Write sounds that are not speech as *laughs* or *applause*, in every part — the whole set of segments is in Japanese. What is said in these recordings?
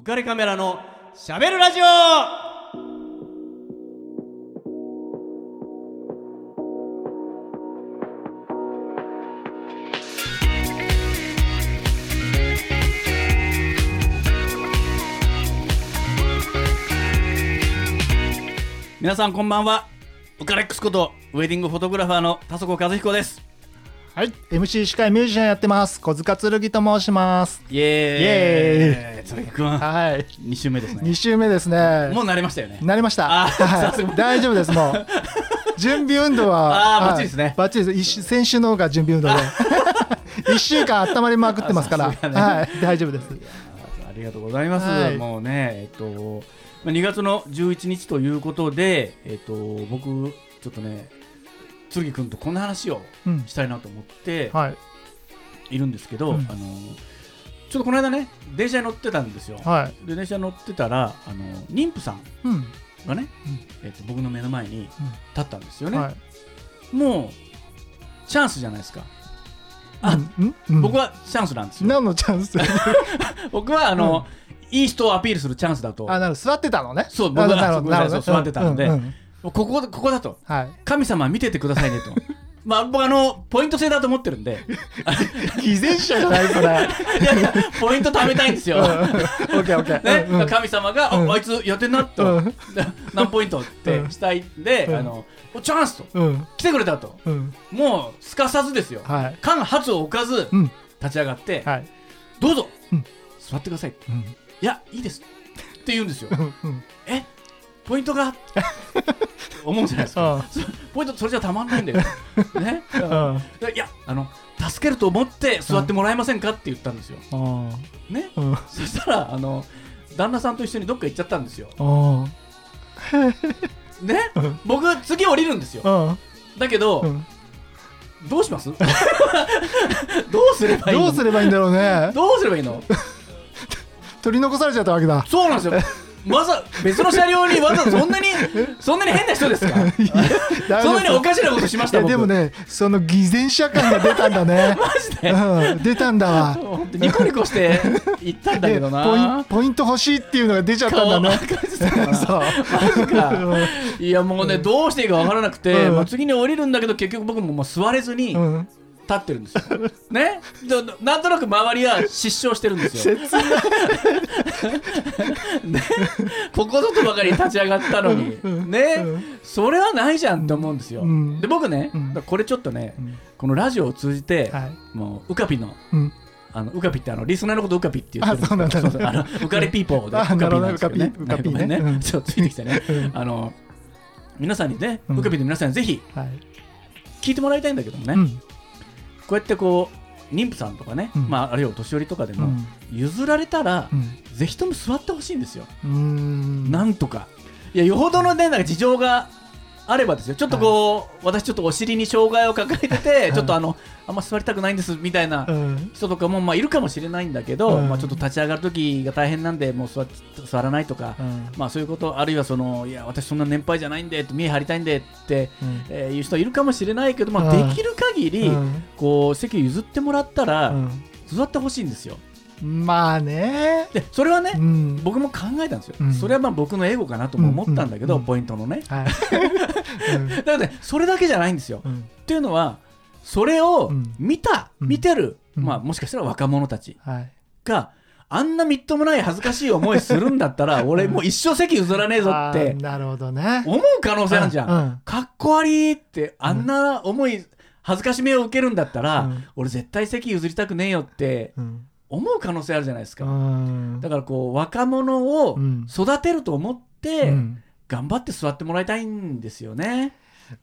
浮かれカメラのしゃべるラジオ。皆さんこんばんは。ウカレックスことウェディングフォトグラファーの田底和彦です。はい、MC 司会ミュージシャンやってます。小塚剣と申します。イエーイイエーイくんはい、2週目ですね2週目ですね。もう慣れましたよねなりました。あはい、大丈夫です。もう *laughs* 準備運動は。あーはいバッチリですねバッチリです。先週の方が準備運動で。*laughs* 一週間温まりまくってますから。ねはい、大丈夫です。ありがとうございます。はいもうね、えっと、まあ2月の11日ということで、えっと、僕、ちょっとね、剣くんとこんな話をうん、したいなと思ってはい、いるんですけど、うん。あの、ちょっとこの間ね、電車に乗ってたんですよ。はい、で、電車に乗ってたら、あの、妊婦さんうん、がね、えっと、僕の目の前に立ったんですよね。はい。もう、チャンスじゃないですか。あうん、うん、僕はチャンスなんですよ。何のチャンス？*laughs* 僕は、あの、いい人をアピールするチャンスだと。あ、なる座ってたのね。そう僕は座ってたので。うん。うんここここだと。はい。神様見ててくださいねと。*laughs* まあ僕あのポイント制だと思ってるんで。偽善者じゃないそれ。*laughs* いやいやポイント貯めたいんですよ、オッケーオッケー。神様が、うん。ああいつやってんなと、うん。何ポイントってしたいんで、うん。あのおチャンスと。うん、来てくれたと。うん、もうすかさずですよ、はい。間髪を置かずうん、立ち上がって、はい。どうぞ、うん。座ってくださいうん、いやいいです。って言うんですよ。うん、うん。えポイントが？*laughs* 思うじゃないですか。ポイントそれじゃたまんないんだよ。*laughs* ね、うん。いやあの助けると思って座ってもらえませんかって言ったんですよ、うん。ね。うん。そしたらあの旦那さんと一緒にどっか行っちゃったんですよ。うん。ね。うん。僕次降りるんですよ。うん。だけど、うん。どうします？*laughs* どうすればいいの？どうすればいいんだろうね。どうすればいいの？取り残されちゃったわけだ。そうなんですよわざ別の車両にわざそんなに *laughs* そんなに変な人ですか？そんなにおかしなことしました僕でもね、その偽善者感が出たんだね。*laughs* マジで？うん、出たんだわ。ニコニコして行ったんだけどな *laughs* でポイント欲しいっていうのが出ちゃったんだね。そう。マジかいやもうね、どうしていいか分からなくて、うんまあ、次に降りるんだけど結局僕ももう座れずに立うん。ってるんですよ。ね？でなんとなく周りは失笑してるんですよ。ね？ここぞとばかり立ち上がったのに、うん。ね、うん。それはないじゃんって思うんですよ。うん。で僕ね、これちょっとね、うん。このラジオを通じて、はい。もうウカピのうん。あのウカピってあのリスナーのことウカピって言ってるんですけどあそうあのウカレピーポーでウあカピなんですよね。なるほどねちょっとついてきてね。うん。あの皆さんにね、うん。ウカピの皆さんにぜひはい。聞いてもらいたいんだけどもね、うん。こうやってこう妊婦さんとかね、うんまあ、あるいはお年寄りとかでも、うん。譲られたら、うん。ぜひとも座ってほしいんですよ。なんとか。いやよほどのねなんか事情があればですよ。ちょっとこう、私ちょっとお尻に障害を抱えてて、い。ちょっとあのあんま座りたくないんですみたいなうん。人とかもまあいるかもしれないんだけど、うん。まあ、ちょっと立ち上がる時が大変なんでもう座っ座らないとか、うん。まあ、そういうことあるいはそのいや私そんな年配じゃないんで見え張りたいんでって、うん。えーいう人いるかもしれないけど、まあ、うん。できる限り、うん。こう席を譲ってもらったら、うん。座ってほしいんですよまあね。でそれはね、うん。僕も考えたんですよ、うん。それはまあ僕のエゴかなとも思ったんだけど、ポイントのね。はい。*laughs* だからねそれだけじゃないんですよ、うん。っていうのはそれをうん。見た、うん。見てる、うん。まあ、もしかしたら若者たちはい。があんなみっともない恥ずかしい思いするんだったら俺もう一生席譲らねえぞあってーなるほどね。思う可能性あるじゃん、うん。かっこ悪いってあんな思い恥ずかしめを受けるんだったら、うん。俺絶対席譲りたくねえよってうん。思う可能性あるじゃないですか、うん。だからこう若者をうん。育てると思ってうん。頑張って座ってもらいたいんですよね、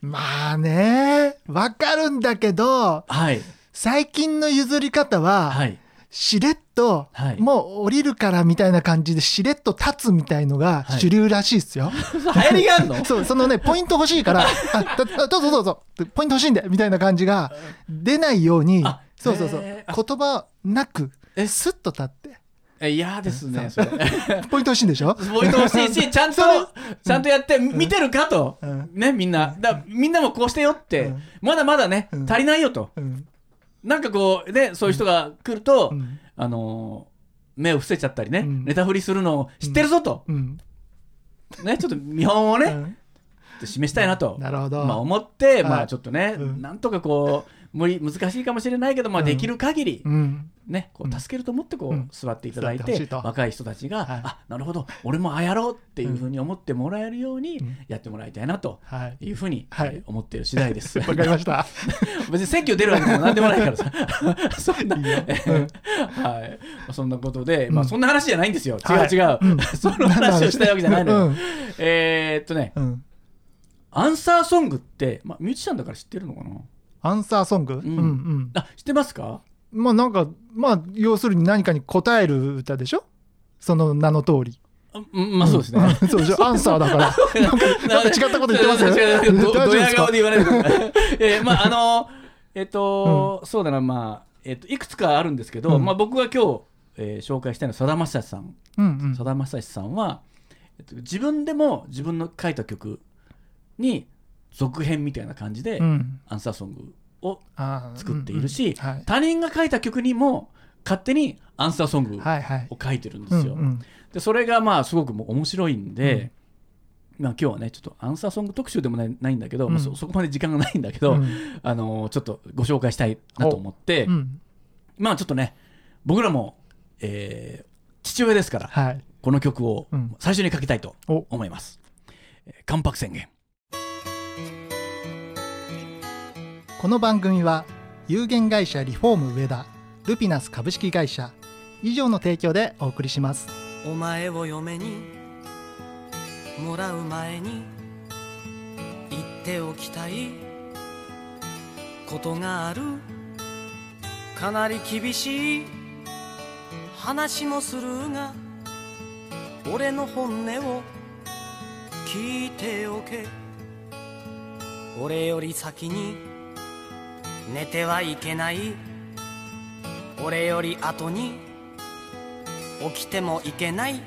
まあね、わかるんだけど、はい。最近の譲り方は、はい。しれっと、はい。もう降りるからみたいな感じでしれっと立つみたいのがはい。主流らしいですよ。*laughs* 流行りがあんの？*laughs* そう、そのね、*laughs* ポイント欲しいから、あどうぞどうぞ、ポイント欲しいんで、みたいな感じが出ないようにあ、そうそうそう、言葉なく、えスッと立って、え嫌ですねそれ。*laughs* ポイント欲しいんでしょ？*laughs* ポイント欲しいしちゃんとちゃんとやって見てるかと、うん。ねみんな。だみんなもこうしてよって、うん。まだまだね、うん。足りないよと。うん。なんかこうねそういう人が来ると、うん。あの目を伏せちゃったりね、うん。ネタ振りするのを知ってるぞと、うん。ね、ちょっと見本をね、うん。示したいなと、なるほど、まあ、思って、まはい。あちょっとね、うん。なんとかこう無理難しいかもしれないけど、まあ、うん。できる限り、うん。ね、こう助けると思ってこう、うん。座っていただいて若い人たちが、はい。あなるほど俺もああやろうっていうふうに思ってもらえるようにうん。やってもらいたいなとはい。いうふうに、思っている次第です。*laughs* わかりました。*laughs* 別に選挙出るわけでもなんでもないからさ。*laughs* そんなはい、そんなことで、まあ、うん。そんな話じゃないんですよ、違はい。う違う、うん。その話をしたいわけじゃないのよ。うん。えーっとね、うん。アンサーソングって、まあ、ミュージシャンだから知ってるのかな？アンサーソング、うん。んうん。あ知ってますか？まあなんかまあ要するに何かに答える歌でしょ？その名の通り。あうんまあそうですね。ん。そうでしょ？*laughs* アンサーだから。なんか違ったこと言ってますよどドヤ大丈夫ですか？顔で言わないでください。えーまああのえっと、そうだなまあえっといくつかあるんですけど、うん。まあ僕が今日、えー紹介したいのはさだまさしさん。うんうん。さだまさしさんは、えっと、自分でも自分の書いた曲に続編みたいな感じで、うん。アンサーソングを作っているし、他人が書いた曲にも勝手にアンサーソングを書いてるんですよ。でそれがまあすごくもう面白いんで、まあ、今日はねちょっとアンサーソング特集でもないんだけど、うん。まあ、そそこまで時間がないんだけど、うん。*laughs* あのーちょっとご紹介したいなと思って、うん。まあちょっとね僕らも、えー父親ですからはい。この曲をうん。最初にかけたいとお。思います。えー関白宣言この番組は有限会社リフォーム上田ルピナス株式会社以上の提供でお送りします。お前を嫁にもらう前に言っておきたいことがある。かなり厳しい話もするが俺の本音を聞いておけ。俺より先に寝てはいけない。俺より後に起きてもいけない。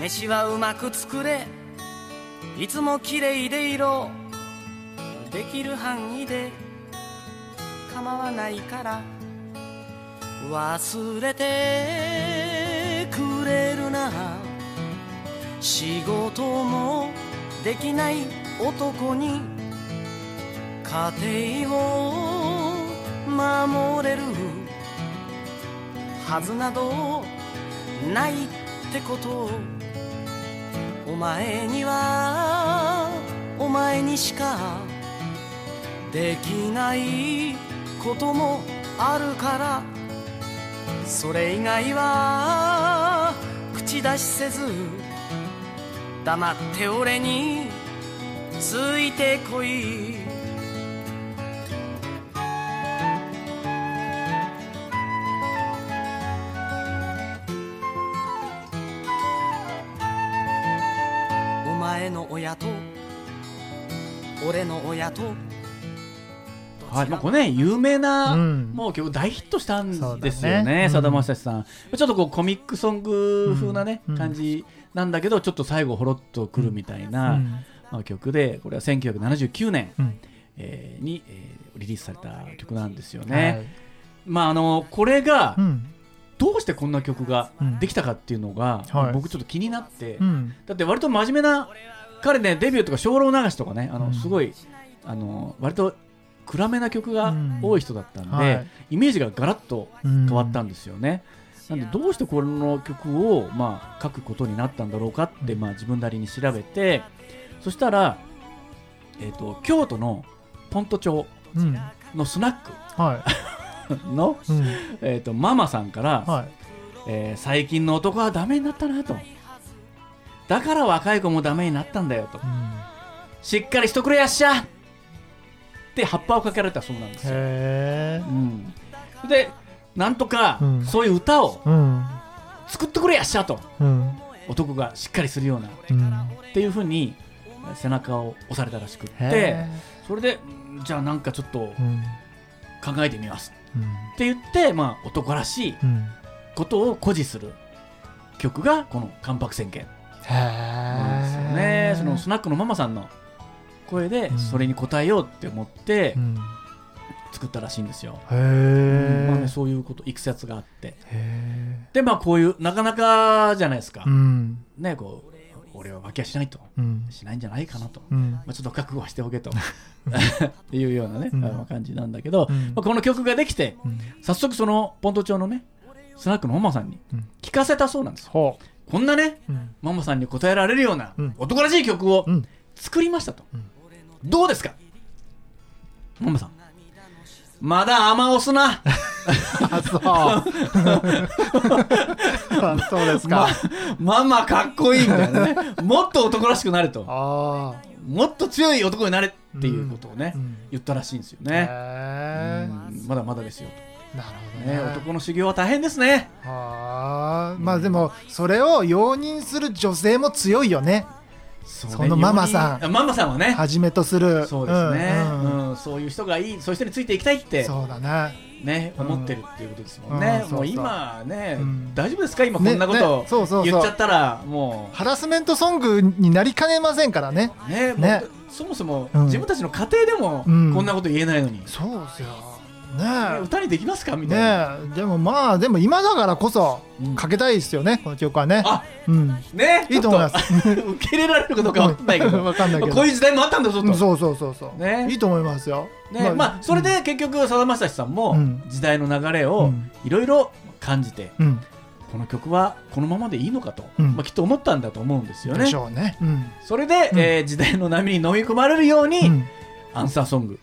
飯はうまく作れ。いつも綺麗でいろ。できる範囲で構わないから。忘れてくれるな仕事もできない男に家庭を守れるはずなどないってことお前にはお前にしかできないこともあるからそれ以外は口出しせず黙って俺についてこい。と。はいまあ、これね有名な、うん。もう曲大ヒットしたんですよねうんさだまさしさん。ちょっとこうコミックソング風なね、うん。感じなんだけどちょっと最後ほろっとくるみたいな、うん。まあ、曲でこれは1979年、うんえーに、えーリリースされた曲なんですよはね、い。まああのこれがうん。どうしてこんな曲がうん。できたかっていうのが、はい。僕ちょっと気になって、うん。だって割と真面目な彼ねデビューとか精霊流しとかねあの、うん。すごいあの割と暗めな曲が多い人だったんで、はい。イメージがガラッと変変わったんですよね。なんでどうしてこの曲を、まあ、書くことになったんだろうかって、まあ、自分なりに調べてそしたら、えー、と京都のポント町うん。のスナッはク *laughs* の、いうん。えー、とママさんから、はい。えー最近の男はダメになったなと。だから若い子もダメになったんだよと。うん。しっかりしとくれやっしゃって葉っぱをかけられたそうなんですよ。へえうん、でなんとか、うん。そういう歌をうん。作ってくれやっしゃと。うん。男がしっかりするような。うん。っていうふうに背中を押されたらしくってへそれでんじゃあなんかちょっと考えてみます。うん。って言って、まあ、男らしいうん。ことを誇示する曲がこの「関白宣言」へなんですよえね。そのスナックのママさんの声でうん。それに応えようって思ってうん。作ったらしいんですよ、へうんまあね、えそういうこといくつやつがあって。へでまあこういうなかなかじゃないですか、うん。ねこう俺は浮気はしないと。うん。しないんじゃないかなと、うん。まあ、ちょっと覚悟はしておけと。*laughs* いうようなね、うん。感じなんだけど、うん。まあ、この曲ができてうん。早速そのポント町のねスナックのママさんにうん。聞かせたそうなんですよ。ほこんなねママさんに答えられるようなうん。男らしい曲をうん。作りましたと、うんどうですか？ママさん。まだ甘押すな。*laughs* あそう。あそうですか、まママかっこいいみたいなね。もっと男らしくなれと。ああもっと強い男になれっていうことをね、うん言ったらしいんですよへね、まだまだですよなると、ほどね。ね、男の修行は大変ですね。はあまあでもそれを容認する女性も強いよねそそのママさん。んママさんはね。はじめとする。そうですね、うん。そういう人がいい。そういう人についていきたいって。そうだねねうん。思ってるっていうことですもんね、もう今ね、うん。大丈夫ですか？今こねんなこね。とそうそうそう。言っちゃったらもハラスメントソングになりかねませんからね。うね。ねそもそもうん。自分たちの家庭でもこうん。んなこと言えないのに、そうですよねね歌にできますか？みたいな、えねえ。でもまあでも今だからこそうん。かけたいですよねこの曲はね。あうん。ねいいと思います。*laughs* 受け入れられるかどうかわかんないけど。わかんないけど。こういう時代もあったんだぞと、うんそうそうそうそう。ね。いいと思いますよ。ねまあ、それで結局さだまさしさんもうん。時代の流れをうん。いろいろ感じて、うん。この曲はこのままでいいのかと、うん。まあ、きっと思ったんだと思うんですよね。でしょうね。うん。それで、うん。えー時代の波に飲み込まれるように、うん。アンサーソング。ほ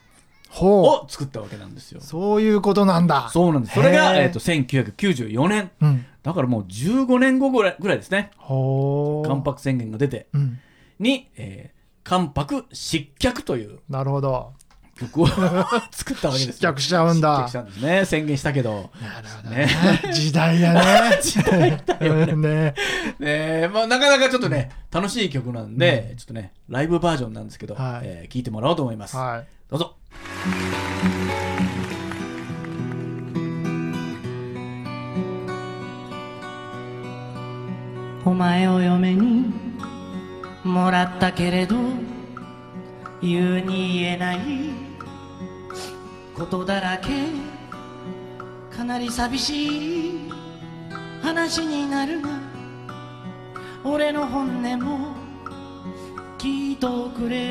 を作ったわけなんですよ。うそういうことなんだ。そうなんです。それが、えー、と1994年。うん。だからもう15年後ぐらいぐらいですね。関白宣言が出て。うん。に、えー関白失脚というなるほど。曲を *laughs* 作ったわけですよ。失脚しちゃうんだ。失脚したんですね。宣言したけど。なるほどね。ね。時代やね。*laughs* 時代だよね。*laughs* ね。ね。まあ、なかなかちょっとね、楽しい曲なんで、ちょっとねライブバージョンなんですけど、はい。えー聞いてもらおうと思います、はい。どうぞお前を嫁にもらったけれど言うに言えないことだらけ。かなり寂しい話になるが俺の本音も聞いとくれ。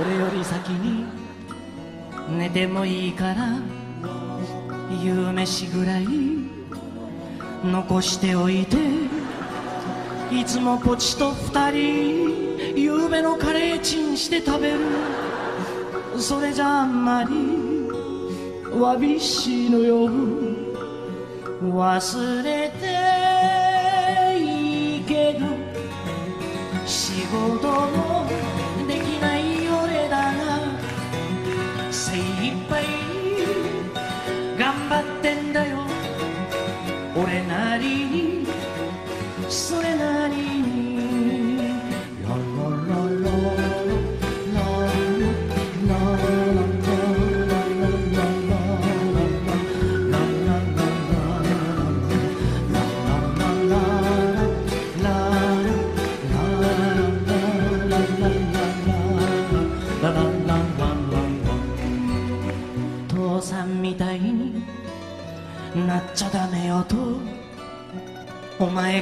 俺より先に寝てもいいから夕飯ぐらい残しておいていつもポチと二人夕べのカレーチンして食べる。それじゃあんまりわびしいのよ忘れていいけど仕事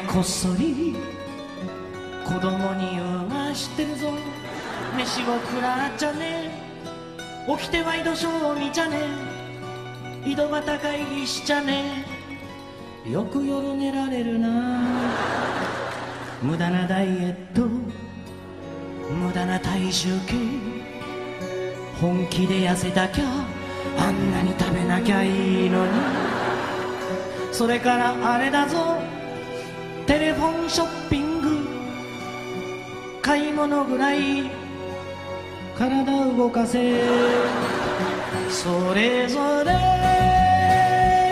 こっそり子供に言うが知ってるぞ。飯を食らっちゃね。起きてワイドショーを見ちゃね。井戸端会議しちゃね。よく夜寝られるな。無駄なダイエット。無駄な体重計。本気で痩せたきゃ。あんなに食べなきゃいいのに。それからあれだぞ。テレフォンショッピング買い物ぐらい体動かせ。それぞれ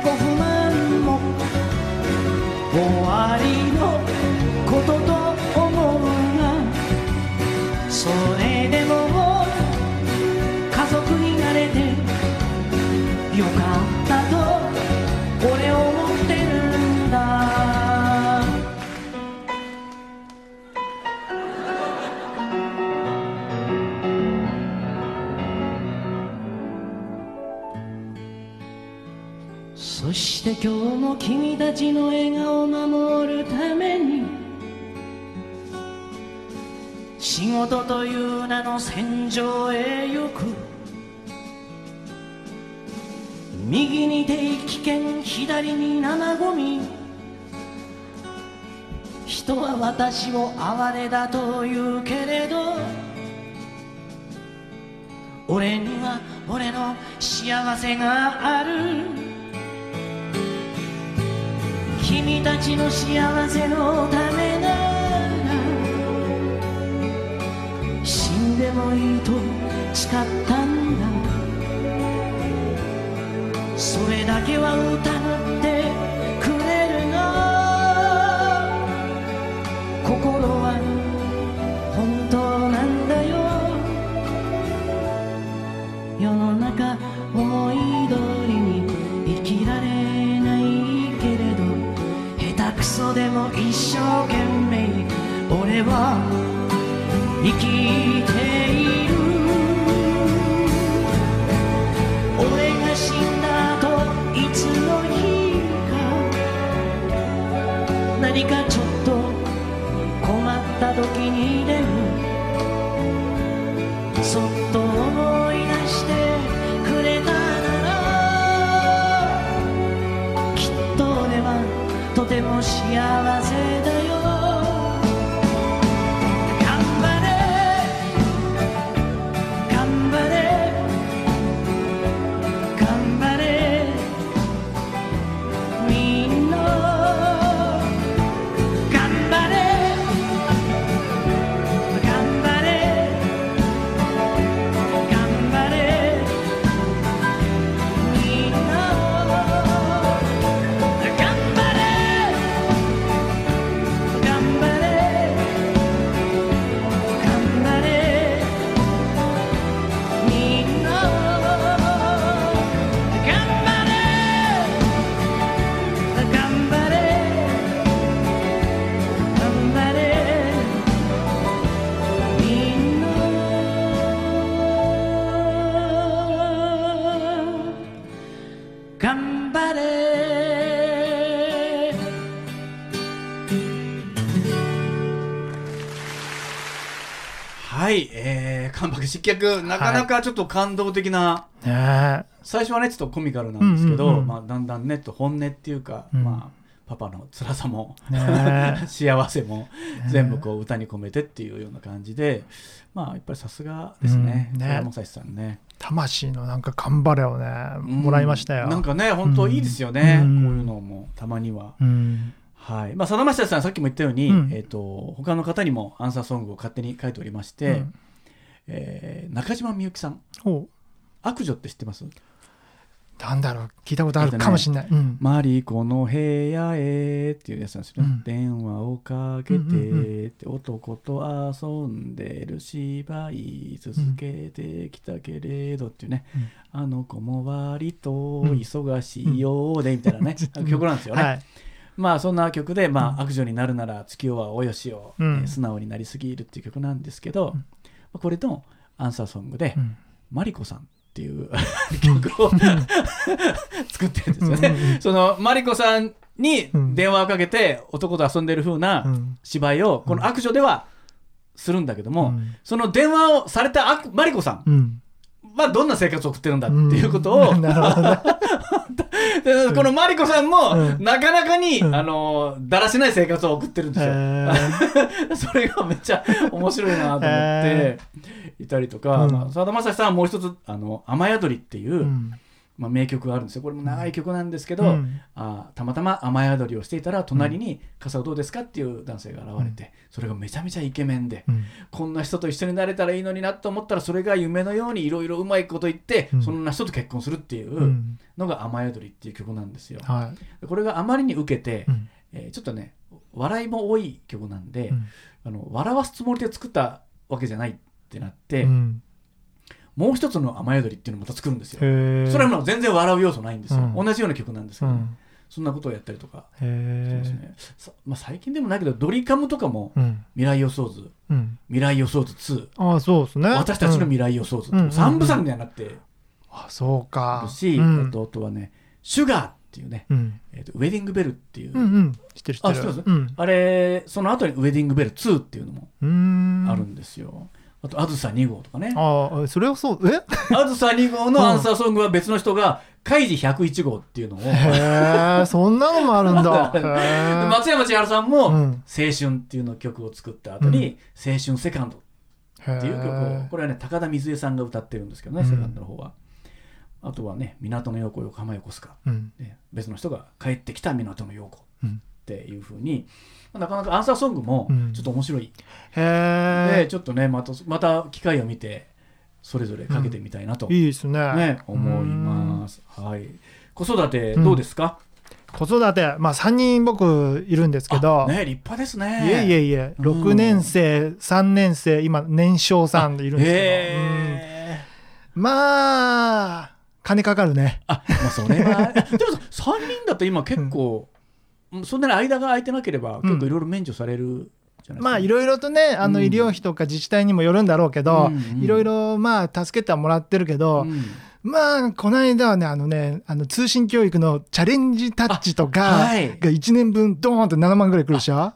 ご不満も終わりのことと思うがそれ今日も君たちの笑顔を守るために仕事という名の戦場へ行く右に低危険左に生ゴミ人は私を哀れだと言うけれど俺には俺の幸せがある。君たちの幸せのためなら死んでもいいと誓ったんだ。それだけは疑っは生きてー、関白失脚、なかなかちょっと感動的な、ね最初はね、ちょっとコミカルなんですけど、うんうんうんまあ、だんだんね、と本音っていうか、うん。まあ、パパの辛さも、え。ね *laughs* 幸せも、え。全部こう歌に込めてっていうような感じで、まあ、やっぱりさすがですね、うん。ね。さんね。魂のなんか頑張れをねもらいましたよ、うんなんかね、本当いいですよね、うん。こういうのもたまには。うん。はい。まあ、さだまさしさん、さっきも言ったように、うん。えー、と他の方にもアンサーソングを勝手に書いておりまして、うんえー中島みゆきさん、お悪女って知ってます？なんだろう。聞いたことあるかもしれない、うん。マリコの部屋へっていうやつなんですよね。うん。電話をかけてうんうんって男と遊んでる芝居続けてきたけれどっていうね、あの子も割と忙しいようでみたいなね、うん。*laughs* 曲なんですよね。はい。まあそんな曲で、まうん。あ、悪女になるなら月夜はおよしを、素直になりすぎるっていう曲なんですけど、これのアンサーソングで、うん。マリコさんっていう *laughs* 曲を *laughs* 作ってるんですよね。そのマリコさんにうん。電話をかけて男と遊んでる風うなん。芝居をこの悪女ではするんだけども、うん。その電話をされた悪マリコさんうんはどんな生活を送ってるんだっていうことを、うん。*laughs* なるほどね。でこのマリコさんも、うん。なかなかに、うん。あのだらしない生活を送ってるんですよ。えー。*laughs* それがめっちゃ面白いなと思ってへいたりとか、さだまさしさんはもう一つ「あの雨宿り」っていう、うんまあ、名曲があるんですよ。これも長い曲なんですけど、うん。あたまたま雨宿りをしていたら隣に「傘をどうですか?」っていう男性が現れて、それがめちゃめちゃイケメンで、うんこんな人と一緒になれたらいいのになと思ったらそれが夢のようにいろいろうまいこと言って、うん。そんな人と結婚するっていううん。のが「雨宿り」っていう曲なんですよ。はい。これがあまりに受けて、うん。えーちょっとね笑いも多い曲なんで、うん。あの笑わすつもりで作ったわけじゃないってなって、うんもう一つの雨宿りっていうのをまた作るんですよ。それはもう全然笑う要素ないんですよ、うん。同じような曲なんですけど、うん。そんなことをやったりとか。してへますね、さまあ、最近でもないけどドリカムとかも未来予想図。うん。未来予想図2ああそうですね。私たちのうん。未来予想図、うん3部作になって。あそうか。るし、うん。あとはね「シュガーっっていうね、うん。えーとウェディングベルっていう、知ってる。知ってるあれその後にウェディングベル2っていうのもあるんですよ、あとあずさ2号とかね。ああそれはそうえ？*laughs* あずさ2号のアンサーソングは別の人がカイジ101号っていうのを、へえそんなのもあるんだ。*laughs* 松山千春さんも、うん。青春っていうの曲を作った後に、青春セカンドっていう曲をへこれはね高田水江さんが歌ってるんですけどね、うん。セカンドの方は。あとはね港の陽子横浜横須賀、えう別の人が帰ってきた港の陽子。うんっていうふうになかなかアンサーソングもうん。ちょっと面白い、へえでちょっとねまたまた機会を見てそれぞれかけてみたいなと、いいですね。ね、思います。はい。子育てどうですか？子育て。まあ3人僕いるんですけど、あね、立派ですね。いえいえいえ。うん。6年生3年生今年少さんでいるんですけど、へー。うん。まあ金かかるね。あ、まあ、それは。でも、三人だと今結構。そんなに間が空いてなければ、結構いろいろ免除される。まあいろいろとねあのうん。医療費とか自治体にもよるんだろうけど、いろいろまあ助けてはもらってるけど、うん。まあこの間はねあのねあの通信教育のチャレンジタッチとかが1年分ドーンって7万ぐらいくるでしょ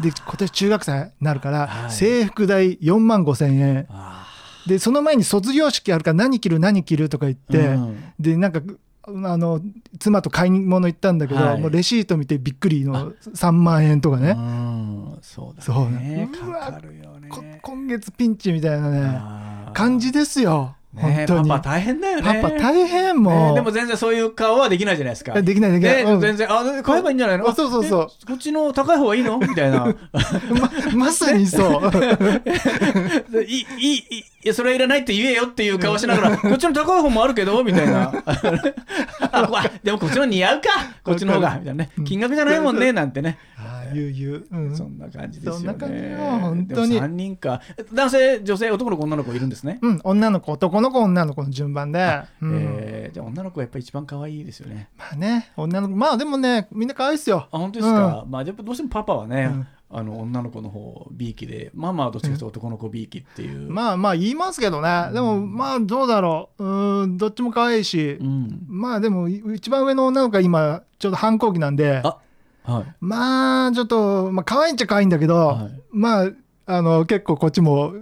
で今年中学生になるから、はい。制服代4万5千円。あでその前に卒業式あるから何着る何着るとか言って、うん。でなんかあの妻と買い物行ったんだけど、はい。もうレシート見てびっくりの3万円とかね、うんそうだね。ねうわかかるよね。こ今月ピンチみたいなね。感じですよ、ね。本当に。パパ大変だよね。パパ大変もう、ねでも全然そういう顔はできないじゃないですか。できないできない、うん。ね全然、あ、買えばいいんじゃないの？あそうそうそう。えこっちの高い方がいいの？みたいな。*laughs* ままさにそう。い *laughs* い、いい、いいや、それはいらないって言えよっていう顔しながら、*laughs* こっちの高い方もあるけど、みたいな。あ、でもこっちの似合うか、こっちの方が、みたいなね。金額じゃないもんね、なんてね。ああ言う言う、うん。そんな感じですよね。そんな感じよ本当に。でも3人か。男性、女性、男の子、女の子いるんですね。うん、女の子男の子女の子の順番で、うん。えーじゃあ女の子がやっぱり一番可愛いですよね。まあね女の子まあでもねみんな可愛いっすよ。あ本当ですか、まあやっぱどうしてもパパはね、うん。あの女の子の方 B 期でママはどっちかというと男の子 B 期っていう、まあまあ言いますけどね。でもまあどうだろう。うーんどっちも可愛いし、うん、まあでも一番上の女の子が今ちょうど反抗期なんで。あはい。まあちょっと、まあ可愛いっちゃ可愛いんだけど、はい。まああの結構こっちも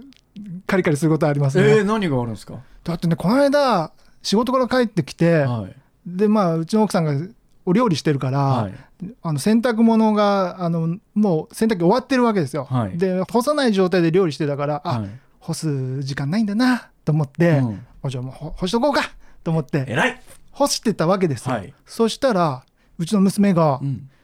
カリカリすることありますね、えー、何があるんですか？だってねこの間仕事から帰ってきて、はい。でまあうちの奥さんがお料理してるから、はい。あの洗濯物があのもう洗濯機終わってるわけですよ、はい。で干さない状態で料理してたからあ、はい。干す時間ないんだなと思って、うん。あじゃあもうほ干しとこうかと思って偉い、干してたわけですよ、はい。そしたらうちの娘がうん、「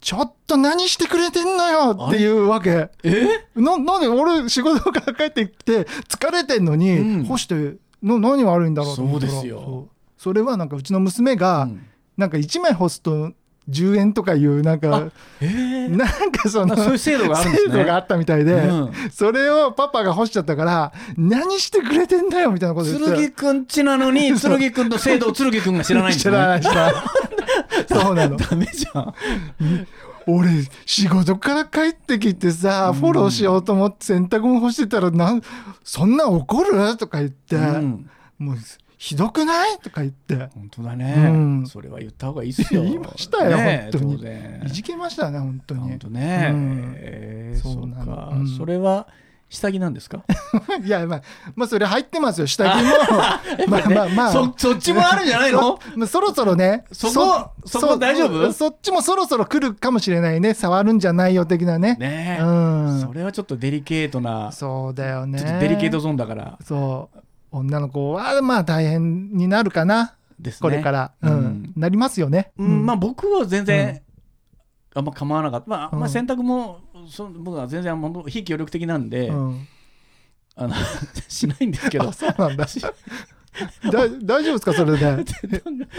ちょっと何してくれてんのよ」っていうわけ。え？ななんで俺仕事から帰ってきて疲れてんのに、うん。干しての何悪いんだろうと思ったら。そうですよ。それはなんかうちの娘が、うん。なんか1枚干すと10円とかいうなんかえー、なんかそのあそういう制度があね。制度があったみたいで、うん。それをパパが干しちゃったから何してくれてんだよみたいなこと言って。剣くんちなのに *laughs* 剣くんの制度を剣くんが知らないんですね。知らない知らない *laughs* そうなの。ダメじゃん。*laughs* 俺仕事から帰ってきてさフォローしようと思って洗濯物干してたらなんそんな怒る？とか言って、うん。もうひどくない？とか言って。本当だね、うん。それは言った方がいいですよ。言いましたよね本当に。いじけましたね本当に。本当ね、うん。えーそうなの。か、うん。それは下着なんですか？*laughs* いやまあまあそれ入ってますよ下着も。*laughs* まあまあまあ。そそっちもあるんじゃないの？そまあそろそろね。そこそこ大丈夫？そっちもそろそろ来るかもしれないね。触るんじゃないよ的なね。ねえ、うん。それはちょっとデリケートな、そうだよね。ちょっとデリケートゾーンだから。そう。女の子はまあ大変になるかな、ですね。これから、うん。うん。なりますよね、うん。まああ僕は全然、あんま構わなかった、まあ、まあうん洗濯もそ僕は全然非協力的なんで、うん、あの *laughs* しないんですけど。あそうなんだ。*laughs* だ大丈夫ですかそれで？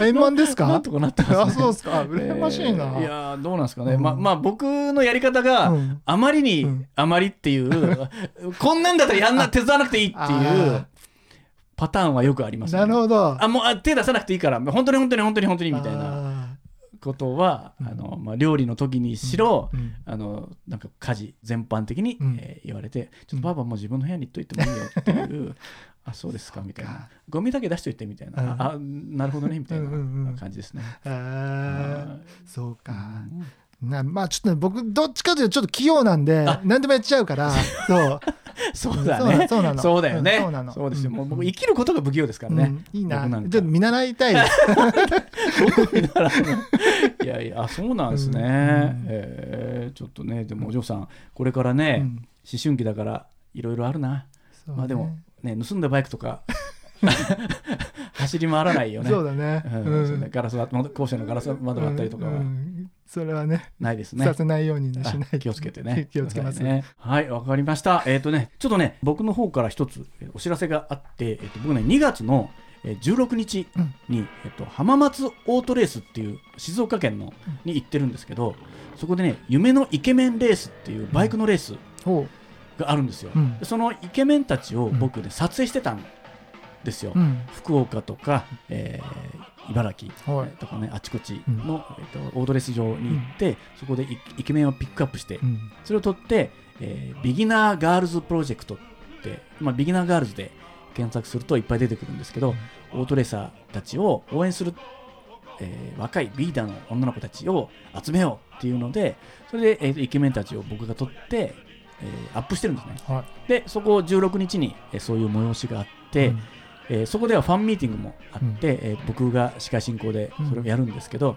*laughs* 円満ですか？なんとかなってます、ね、あそうですか。羨ましいな、えーいやーどうなんですかね、うん。ままあ僕のやり方が、うん。あまりに、うん。あまりっていうこんなんだったらやんな手伝わなくていいっていうあパターンはよくあります、ね、なるほど。あもうあ手出さなくていいから本当に本当に本当に本当にみたいななことはあの、まあ、料理の時にしろ、うん。あのなんか家事全般的に、うん。えー言われてちょっとパパもう自分の部屋に行っといてもいいよっていう *laughs* あそうですかみたいな。ゴミだけ出しといてみたいな、うん。あなるほどねみたいなん感じですね、えー。そうか、うんなまあちょっとね僕どっちかというとちょっと器用なんであ何でもやっちゃうから *laughs* そう。そうだね。そうなのそうだよね、うんそうなの。そうですよ、もううん僕生きることが不器用ですからね、うん。いいな。僕なちょっと見習いたい *laughs* いやいやあそうなんですね、うん。えー。ちょっとねでもお嬢さんこれからね、うん。思春期だからいろいろあるな、ね。まあでもね盗んだバイクとか *laughs* 走り回らないよね。そうだね。うん。ガラスは校舎のガラス窓割ったりとかは。うんうんそれはねないですね、させないようにねしないあ気をつけてね。*laughs* 気をつけますね。はいわかりました。えっ、とねちょっとね僕の方から一つえーお知らせがあって、えーと僕ね2月のえー16日に、えっと浜松オートレースっていう静岡県のに行ってるんですけどそこでね夢のイケメンレースっていうバイクのレースほがあるんですよ、うん。でそのイケメンたちを僕ね撮影してたんですよ、ううん。福岡とか、えー茨城はい。とかねあちこちの、えっとオートレース場に行って、そこでイイケメンをピックアップして、うん。それを取って、えービギナーガールズプロジェクトって、まあ、ビギナーガールズで検索するといっぱい出てくるんですけど、オートレーサーたちを応援する、えー若いリーダーの女の子たちを集めようっていうのでそれで、えーとイケメンたちを僕が取って、えーアップしてるんですね。はい。でそこ16日に、えーそういう催しがあって、うんえーそこではファンミーティングもあって、えー僕が司会進行でそれをやるんですけど、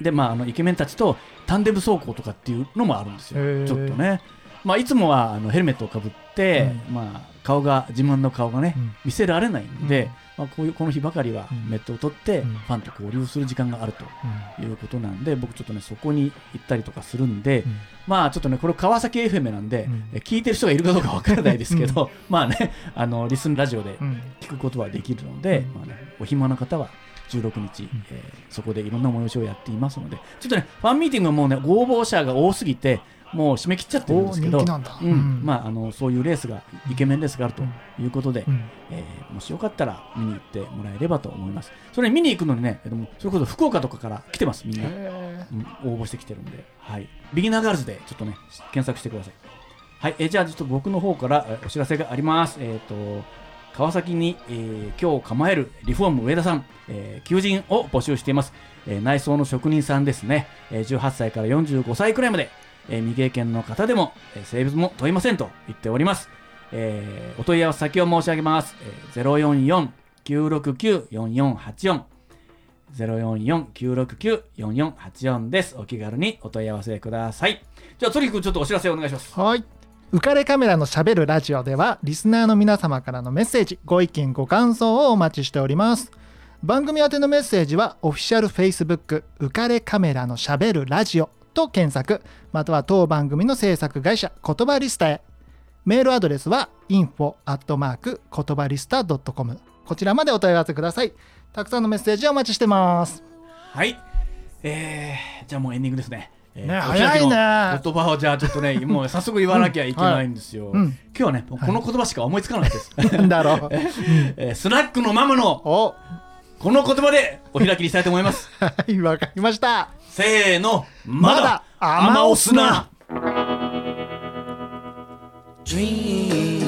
でまあ、あのイケメンたちとタンデム走行とかっていうのもあるんですよ。ちょっとね、まあ、いつもはあのヘルメットをかぶって、まあ、顔が自分の顔がね、うん。見せられないんで、まあ、こういうこの日ばかりはうん。メットを取って、うん。ファンと交流する時間があるとうん。いうことなんで僕ちょっとねそこに行ったりとかするんで、うん。まあちょっとねこれ川崎 FM なんで、う聞いてる人がいるかどうかわからないですけど、*laughs* まあねあのリスンラジオでうん。聞くことはできるので、うん。まあね、お暇な方は16日、えーそこでいろんな催しをやっていますのでちょっとねファンミーティングはもうねご応募者が多すぎてもう締め切っちゃってるんですけどうん。うん。まあ、あのそういうレースがイケメンレースがあるということで、うん。えーもしよかったら見に行ってもらえればと思います。それ見に行くのにね、えでもそれこそ福岡とかから来てますみんな、へうん。応募してきてるんで、はい、ビギナーガールズでちょっとね検索してください。はい、えーじゃあちょっと僕の方からえーお知らせがあります。えっ、と川崎に、えー今日構えるリフォーム上田さん、えー求人を募集しています、えー内装の職人さんですね、えー18歳から45歳くらいまで、えー未経験の方でも、えー性別も問いませんと言っております、えーお問い合わせ先を申し上げます、えー、044-969-4484 044-969-4484です。お気軽にお問い合わせください。じゃあ、トリックちょっとお知らせお願いします。はい。浮かれカメラのしゃべるラジオではリスナーの皆様からのメッセージご意見ご感想をお待ちしております番組宛てのメッセージはオフィシャル Facebook 浮かれカメラのしゃべるラジオと検索。または当番組の制作会社言葉リスタへ。メールアドレスは info アットマーク言葉リスタ .com こちらまでお問い合わせください。たくさんのメッセージお待ちしてます。はい。えー、じゃあもうエンディングですね。えーね早いね。言葉をじゃあちょっとね、*laughs* もう早速言わなきゃいけないんですよ。うん。今日はね、この言葉しか思いつかないです。*laughs* なんだろう。*laughs* えースナックのママのお。この言葉でお開きにしたいと思います。はいわかりましたせーの、まだ。まだ。甘おすな。Dream